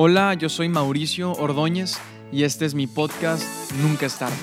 Hola, yo soy Mauricio Ordóñez y este es mi podcast Nunca es tarde.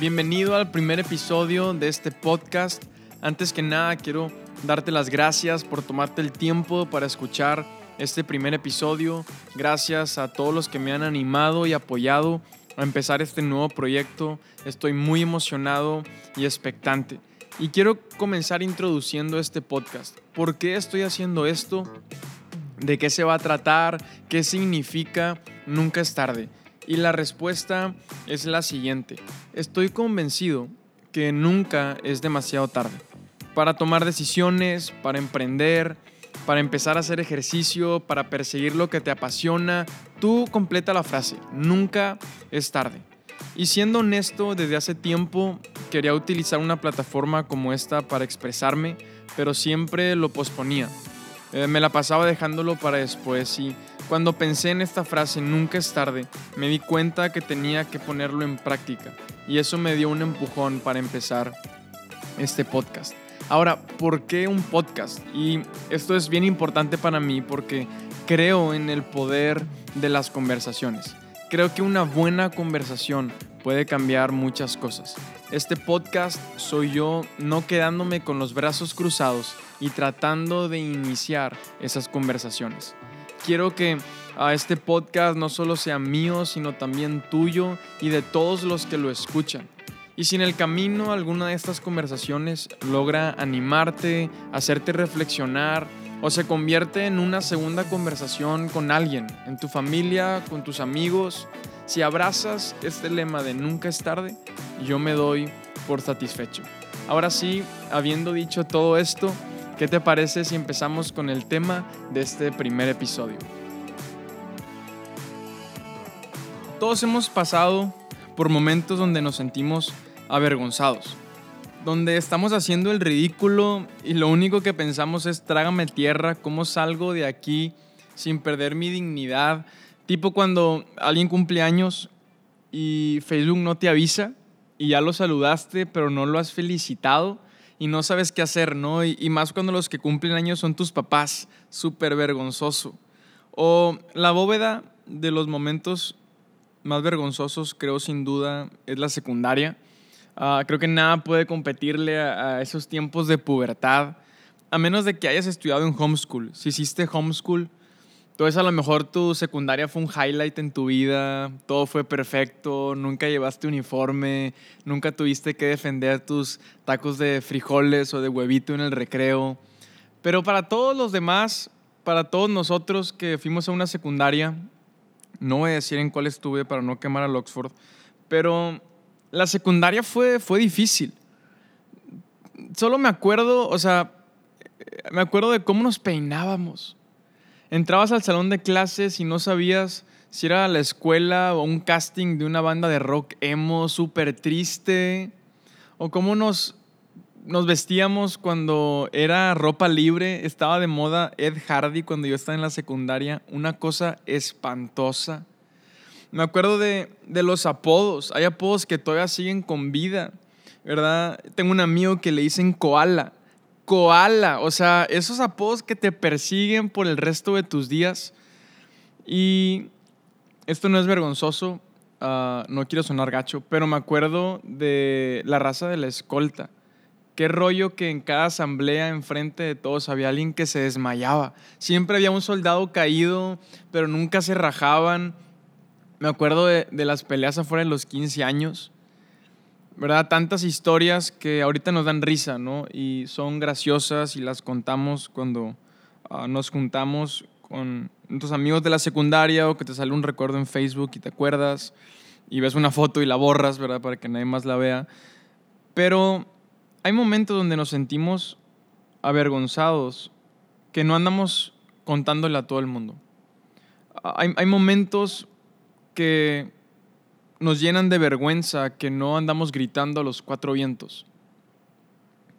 Bienvenido al primer episodio de este podcast. Antes que nada, quiero darte las gracias por tomarte el tiempo para escuchar este primer episodio. Gracias a todos los que me han animado y apoyado a empezar este nuevo proyecto. Estoy muy emocionado y expectante. Y quiero comenzar introduciendo este podcast. ¿Por qué estoy haciendo esto? ¿De qué se va a tratar? ¿Qué significa? Nunca es tarde. Y la respuesta es la siguiente. Estoy convencido que nunca es demasiado tarde para tomar decisiones, para emprender, para empezar a hacer ejercicio, para perseguir lo que te apasiona. Tú completa la frase, nunca es tarde. Y siendo honesto, desde hace tiempo quería utilizar una plataforma como esta para expresarme, pero siempre lo posponía. Eh, me la pasaba dejándolo para después y cuando pensé en esta frase, nunca es tarde, me di cuenta que tenía que ponerlo en práctica y eso me dio un empujón para empezar este podcast. Ahora, ¿por qué un podcast? Y esto es bien importante para mí porque creo en el poder de las conversaciones. Creo que una buena conversación puede cambiar muchas cosas. Este podcast soy yo no quedándome con los brazos cruzados y tratando de iniciar esas conversaciones. Quiero que a este podcast no solo sea mío, sino también tuyo y de todos los que lo escuchan. Y si en el camino alguna de estas conversaciones logra animarte, hacerte reflexionar o se convierte en una segunda conversación con alguien, en tu familia, con tus amigos, si abrazas este lema de nunca es tarde, yo me doy por satisfecho. Ahora sí, habiendo dicho todo esto, ¿qué te parece si empezamos con el tema de este primer episodio? Todos hemos pasado por momentos donde nos sentimos avergonzados, donde estamos haciendo el ridículo y lo único que pensamos es trágame tierra, ¿cómo salgo de aquí sin perder mi dignidad? Tipo cuando alguien cumple años y Facebook no te avisa y ya lo saludaste, pero no lo has felicitado y no sabes qué hacer, ¿no? Y, más cuando los que cumplen años son tus papás, súper vergonzoso. O la bóveda de los momentos más vergonzosos, creo sin duda, es la secundaria Ah, creo que nada puede competirle a, esos tiempos de pubertad, a menos de que hayas estudiado en homeschool. Si hiciste homeschool, entonces a lo mejor tu secundaria fue un highlight en tu vida, todo fue perfecto, nunca llevaste uniforme, nunca tuviste que defender tus tacos de frijoles o de huevito en el recreo. Pero para todos los demás, para todos nosotros que fuimos a una secundaria, no voy a decir en cuál estuve para no quemar al Oxford, pero la secundaria fue, fue difícil. Solo me acuerdo, o sea, me acuerdo de cómo nos peinábamos. Entrabas al salón de clases y no sabías si era la escuela o un casting de una banda de rock emo súper triste. O cómo nos, nos vestíamos cuando era ropa libre. Estaba de moda Ed Hardy cuando yo estaba en la secundaria. Una cosa espantosa. Me acuerdo de, los apodos. Hay apodos que todavía siguen con vida, ¿verdad? Tengo un amigo que le dicen koala. Koala, o sea, esos apodos que te persiguen por el resto de tus días. Y esto no es vergonzoso, ah, no quiero sonar gacho, pero me acuerdo de la raza de la escolta. Qué rollo que en cada asamblea enfrente de todos había alguien que se desmayaba. Siempre había un soldado caído, pero nunca se rajaban me acuerdo de, las peleas afuera de los 15 años, ¿verdad? Tantas historias que ahorita nos dan risa, ¿no? Y son graciosas y las contamos cuando ah, nos juntamos con nuestros amigos de la secundaria o que te sale un recuerdo en Facebook y te acuerdas y ves una foto y la borras, ¿verdad? Para que nadie más la vea. Pero hay momentos donde nos sentimos avergonzados que no andamos contándole a todo el mundo. Hay, hay momentos que nos llenan de vergüenza que no andamos gritando a los cuatro vientos.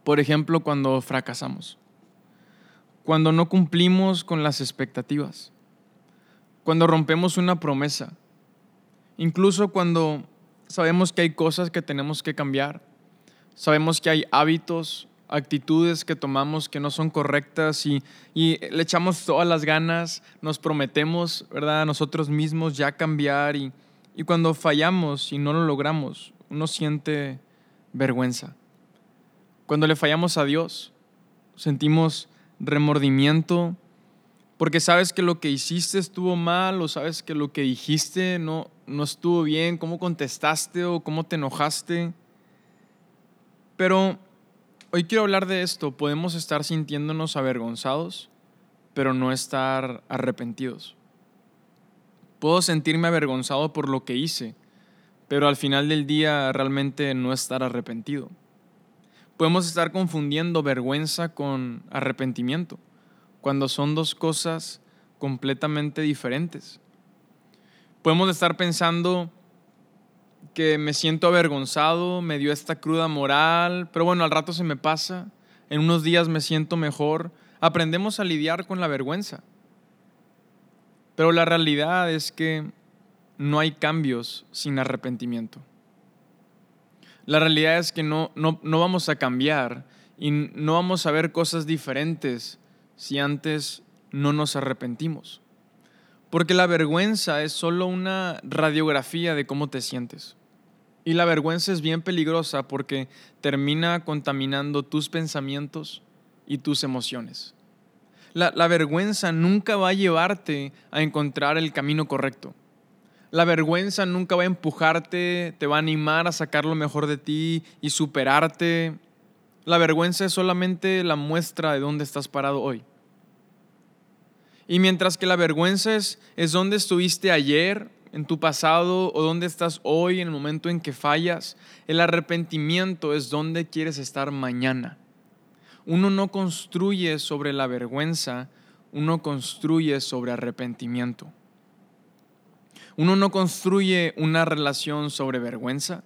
Por ejemplo, cuando fracasamos, cuando no cumplimos con las expectativas, cuando rompemos una promesa, incluso cuando sabemos que hay cosas que tenemos que cambiar, Sabemos que hay hábitos, actitudes que tomamos que no son correctas y, le echamos todas las ganas, nos prometemos, ¿verdad?, a nosotros mismos ya cambiar y, y cuando fallamos y no lo logramos, uno siente vergüenza. Cuando le fallamos a Dios, sentimos remordimiento porque sabes que lo que hiciste estuvo mal o sabes que lo que dijiste no, no estuvo bien, cómo contestaste o cómo te enojaste. Pero hoy quiero hablar de esto. Podemos estar sintiéndonos avergonzados, pero no estar arrepentidos. Puedo sentirme avergonzado por lo que hice, pero al final del día realmente no estar arrepentido. Podemos estar confundiendo vergüenza con arrepentimiento, cuando son dos cosas completamente diferentes. Podemos estar pensando que me siento avergonzado, me dio esta cruda moral, pero bueno, al rato se me pasa, en unos días me siento mejor. Aprendemos a lidiar con la vergüenza. Pero la realidad es que no hay cambios sin arrepentimiento. La realidad es que no, no, no vamos a cambiar y no vamos a ver cosas diferentes si antes no nos arrepentimos. Porque la vergüenza es solo una radiografía de cómo te sientes. Y la vergüenza es bien peligrosa porque termina contaminando tus pensamientos y tus emociones. La, vergüenza nunca va a llevarte a encontrar el camino correcto. La vergüenza nunca va a empujarte, te va a animar a sacar lo mejor de ti y superarte. La vergüenza es solamente la muestra de dónde estás parado hoy. Y mientras que la vergüenza es, es dónde estuviste ayer, en tu pasado o dónde estás hoy en el momento en que fallas. El arrepentimiento es dónde quieres estar mañana. Uno no construye sobre la vergüenza, uno construye sobre arrepentimiento. Uno no construye una relación sobre vergüenza.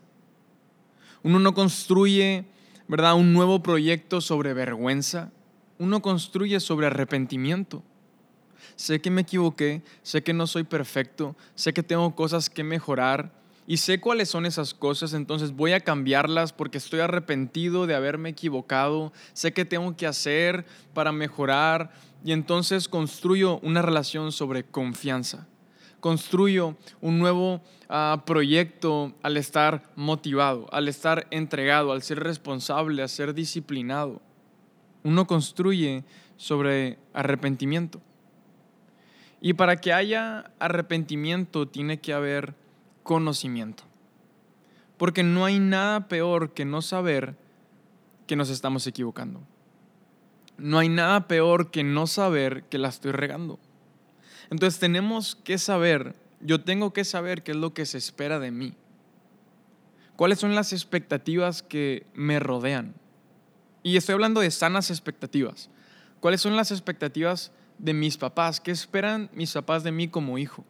Uno no construye, ¿verdad?, un nuevo proyecto sobre vergüenza. Uno construye sobre arrepentimiento sé que me equivoqué, sé que no soy perfecto, sé que tengo cosas que mejorar y sé cuáles son esas cosas, entonces voy a cambiarlas porque estoy arrepentido de haberme equivocado, sé que tengo que hacer para mejorar y entonces construyo una relación sobre confianza. Construyo un nuevo ah, proyecto al estar motivado, al estar entregado, al ser responsable, al ser disciplinado. Uno construye sobre arrepentimiento. Y para que haya arrepentimiento tiene que haber conocimiento. Porque no hay nada peor que no saber que nos estamos equivocando. No hay nada peor que no saber que la estoy regando. Entonces tenemos que saber, yo tengo que saber qué es lo que se espera de mí. ¿Cuáles son las expectativas que me rodean? Y estoy hablando de sanas expectativas. ¿Cuáles son las expectativas de mis papás? ¿Qué esperan mis papás de mí como hijo?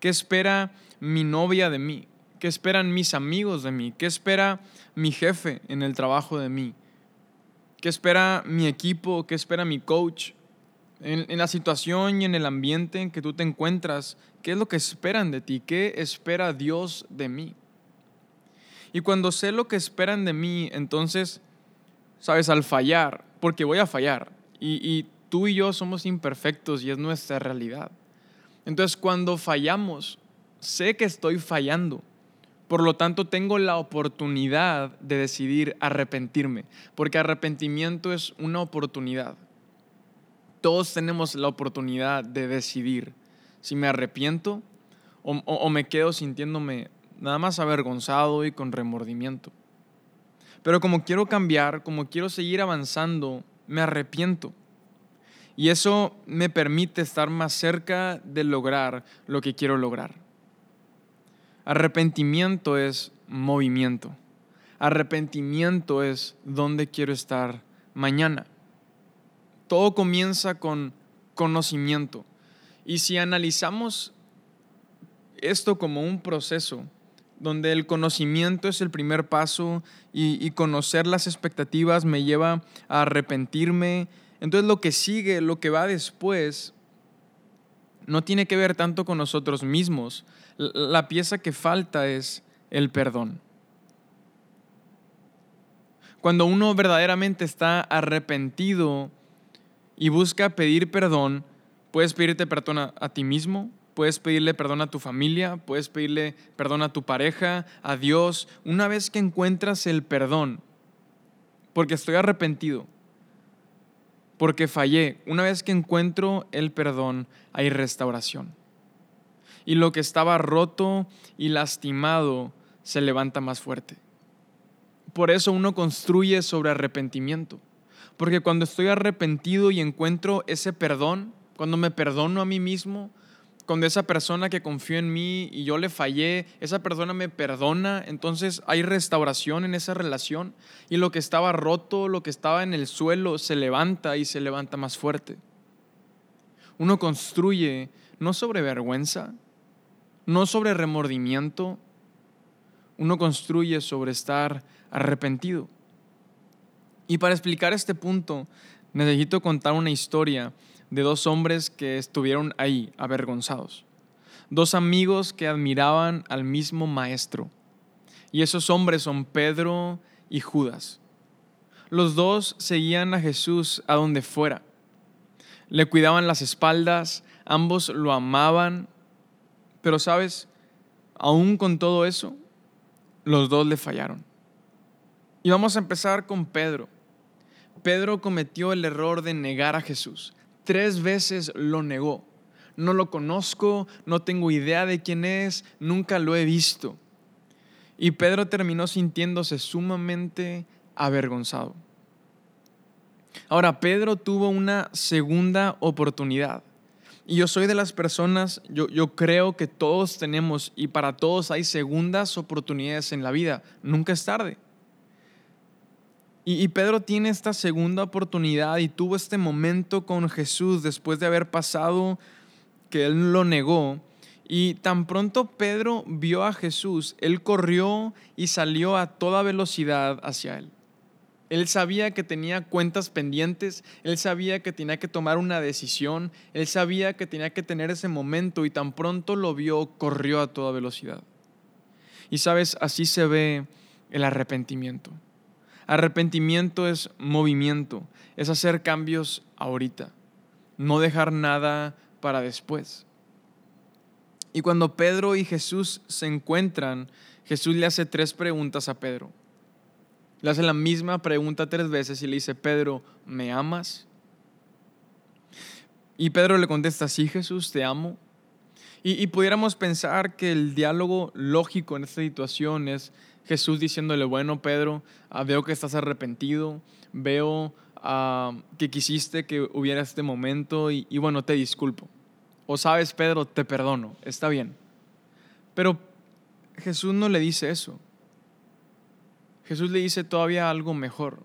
¿Qué espera mi novia de mí? ¿Qué esperan mis amigos de mí? ¿Qué espera mi jefe en el trabajo de mí? ¿Qué espera mi equipo? ¿Qué espera mi coach? En, la situación y en el ambiente en que tú te encuentras, ¿qué es lo que esperan de ti? ¿Qué espera Dios de mí? Y cuando sé lo que esperan de mí, entonces, sabes, al fallar, porque voy a fallar, y tú y yo somos imperfectos y es nuestra realidad. Entonces cuando fallamos, sé que estoy fallando. Por lo tanto, tengo la oportunidad de decidir arrepentirme, porque arrepentimiento es una oportunidad. Todos tenemos la oportunidad de decidir si me arrepiento o, me quedo sintiéndome nada más avergonzado y con remordimiento. Pero como quiero cambiar, como quiero seguir avanzando, me arrepiento. Y eso me permite estar más cerca de lograr lo que quiero lograr. Arrepentimiento es movimiento. Arrepentimiento es dónde quiero estar mañana. Todo comienza con conocimiento. Y si analizamos esto como un proceso, donde el conocimiento es el primer paso y, y, conocer las expectativas me lleva a arrepentirme entonces lo que sigue, lo que va después, no tiene que ver tanto con nosotros mismos. La pieza que falta es el perdón. Cuando uno verdaderamente está arrepentido y busca pedir perdón, puedes pedirte perdón a, ti mismo, puedes pedirle perdón a tu familia, puedes pedirle perdón a tu pareja, a Dios. Una vez que encuentras el perdón, porque estoy arrepentido, porque fallé, una vez que encuentro el perdón, hay restauración. Y lo que estaba roto y lastimado se levanta más fuerte. Por eso uno construye sobre arrepentimiento. Porque cuando estoy arrepentido y encuentro ese perdón, cuando me perdono a mí mismo, cuando esa persona que confió en mí y yo le fallé, esa persona me perdona, entonces hay restauración en esa relación y lo que estaba roto, lo que estaba en el suelo, se levanta y se levanta más fuerte. Uno construye no sobre vergüenza, no sobre remordimiento, uno construye sobre estar arrepentido. Y para explicar este punto, necesito contar una historia de dos hombres que estuvieron ahí, avergonzados. Dos amigos que admiraban al mismo maestro. Y esos hombres son Pedro y Judas. Los dos seguían a Jesús a donde fuera. Le cuidaban las espaldas, ambos lo amaban, pero sabes, aún con todo eso, los dos le fallaron. Y vamos a empezar con Pedro. Pedro cometió el error de negar a Jesús. Tres veces lo negó. No lo conozco, no tengo idea de quién es, nunca lo he visto. Y Pedro terminó sintiéndose sumamente avergonzado. Ahora, Pedro tuvo una segunda oportunidad. Y yo soy de las personas, yo, yo creo que todos tenemos y para todos hay segundas oportunidades en la vida. Nunca es tarde. Y, Pedro tiene esta segunda oportunidad y tuvo este momento con Jesús después de haber pasado que él lo negó. Y tan pronto Pedro vio a Jesús, él corrió y salió a toda velocidad hacia él. Él sabía que tenía cuentas pendientes, él sabía que tenía que tomar una decisión, él sabía que tenía que tener ese momento y tan pronto lo vio, corrió a toda velocidad. Y sabes, así se ve el arrepentimiento. Arrepentimiento es movimiento, es hacer cambios ahorita, no dejar nada para después. Y cuando Pedro y Jesús se encuentran, Jesús le hace tres preguntas a Pedro. Le hace la misma pregunta tres veces y le dice, Pedro, ¿me amas? Y Pedro le contesta, sí Jesús, te amo. Y, pudiéramos pensar que el diálogo lógico en esta situación es Jesús diciéndole, bueno Pedro, ah, veo que estás arrepentido, veo ah, que quisiste que hubiera este momento y, bueno, te disculpo. O sabes Pedro, te perdono, está bien. Pero Jesús no le dice eso. Jesús le dice todavía algo mejor.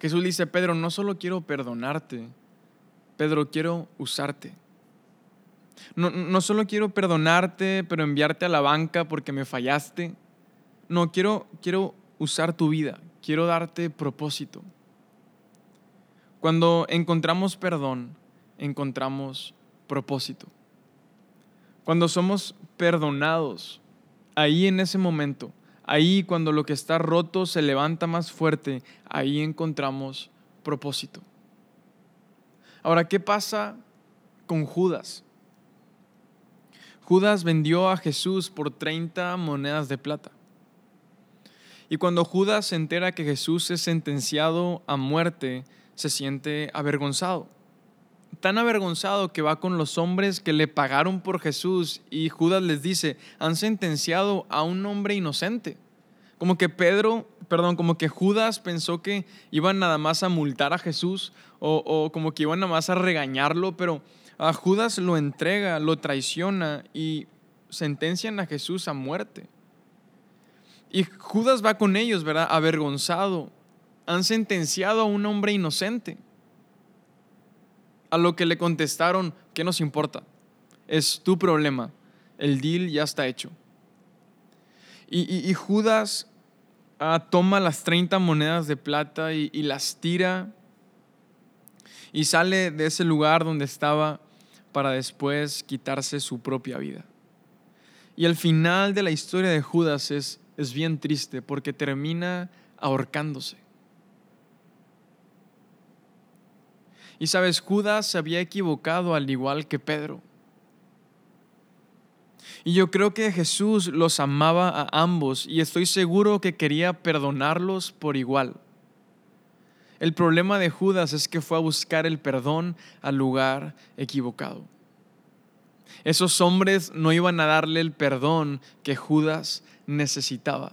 Jesús le dice, Pedro, no solo quiero perdonarte, Pedro, quiero usarte. No, no solo quiero perdonarte, pero enviarte a la banca porque me fallaste. No, quiero, quiero usar tu vida, quiero darte propósito. Cuando encontramos perdón, encontramos propósito. Cuando somos perdonados, ahí en ese momento, Ahí cuando lo que está roto se levanta más fuerte, ahí encontramos propósito. Ahora, ¿qué pasa con Judas? Judas vendió a Jesús por 30 monedas de plata. Y cuando Judas se entera que Jesús es sentenciado a muerte, se siente avergonzado tan avergonzado que va con los hombres que le pagaron por Jesús y Judas les dice, han sentenciado a un hombre inocente. Como que Pedro, perdón, como que Judas pensó que iban nada más a multar a Jesús o, como que iban nada más a regañarlo, pero a Judas lo entrega, lo traiciona y sentencian a Jesús a muerte. Y Judas va con ellos, ¿verdad? Avergonzado. Han sentenciado a un hombre inocente. A lo que le contestaron, ¿qué nos importa? Es tu problema. El deal ya está hecho. Y, Judas ah, toma las 30 monedas de plata y, y las tira y sale de ese lugar donde estaba para después quitarse su propia vida. Y el final de la historia de Judas es, es bien triste porque termina ahorcándose. Y sabes, Judas se había equivocado al igual que Pedro. Y yo creo que Jesús los amaba a ambos y estoy seguro que quería perdonarlos por igual. El problema de Judas es que fue a buscar el perdón al lugar equivocado. Esos hombres no iban a darle el perdón que Judas necesitaba.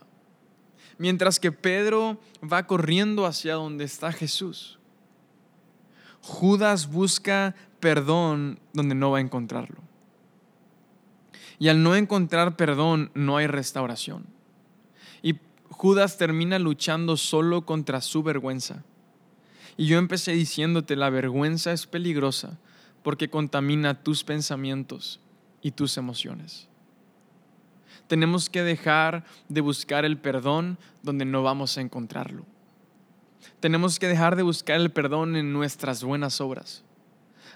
Mientras que Pedro va corriendo hacia donde está Jesús. Judas busca perdón donde no va a encontrarlo. Y al no encontrar perdón, no hay restauración. Y Judas termina luchando solo contra su vergüenza. Y yo empecé diciéndote, la vergüenza es peligrosa porque contamina tus pensamientos y tus emociones. Tenemos que dejar de buscar el perdón donde no vamos a encontrarlo. Tenemos que dejar de buscar el perdón en nuestras buenas obras.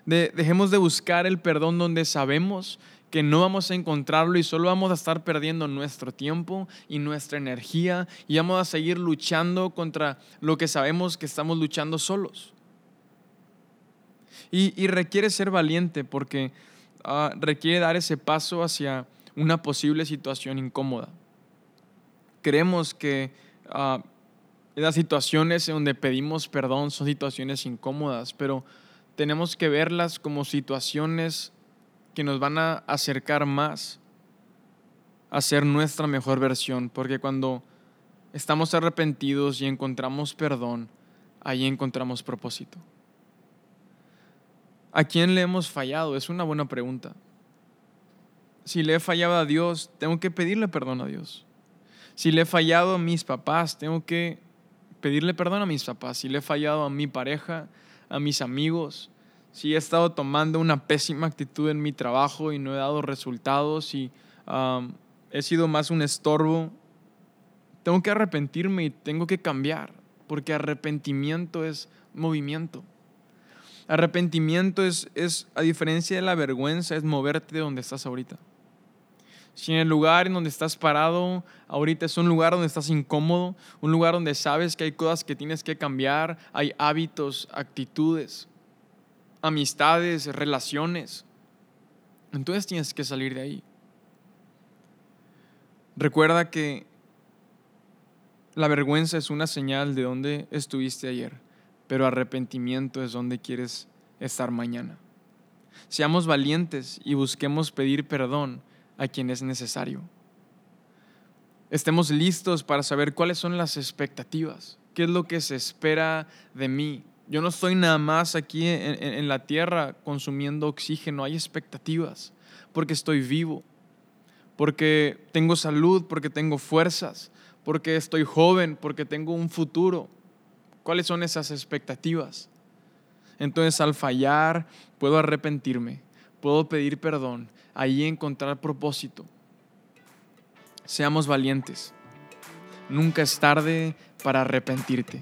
dejemos de buscar el perdón donde sabemos que no vamos a encontrarlo y solo vamos a estar perdiendo nuestro tiempo y nuestra energía y vamos a seguir luchando contra lo que sabemos que estamos luchando solos. Y, requiere ser valiente porque ah, requiere dar ese paso hacia una posible situación incómoda. Creemos que uh, las situaciones en donde pedimos perdón son situaciones incómodas, pero tenemos que verlas como situaciones que nos van a acercar más a ser nuestra mejor versión, porque cuando estamos arrepentidos y encontramos perdón, ahí encontramos propósito. ¿A quién le hemos fallado? Es una buena pregunta. Si le he fallado a Dios, tengo que pedirle perdón a Dios. Si le he fallado a mis papás, tengo que pedirle perdón a mis papás. Si le he fallado a mi pareja, a mis amigos, si he estado tomando una pésima actitud en mi trabajo y no he dado resultados y he sido más un estorbo, tengo que arrepentirme y tengo que cambiar, porque arrepentimiento es movimiento. Arrepentimiento es, es, a diferencia de la vergüenza, es moverte de donde estás ahorita. Si en el lugar en donde estás parado ahorita es un lugar donde estás incómodo, un lugar donde sabes que hay cosas que tienes que cambiar, hay hábitos, actitudes, amistades, relaciones. Entonces tienes que salir de ahí. Recuerda que la vergüenza es una señal de dónde estuviste ayer, pero arrepentimiento es donde quieres estar mañana. Seamos valientes y busquemos pedir perdón a quien es necesario. Estemos listos para saber cuáles son las expectativas, qué es lo que se espera de mí, yo no estoy nada más aquí en, la tierra consumiendo oxígeno, hay expectativas, porque estoy vivo, porque tengo salud, porque tengo fuerzas, porque estoy joven, porque tengo un futuro. ¿Cuáles son esas expectativas? Entonces al fallar puedo arrepentirme, puedo pedir perdón, ahí encontrar propósito. Seamos valientes. Nunca es tarde para arrepentirte.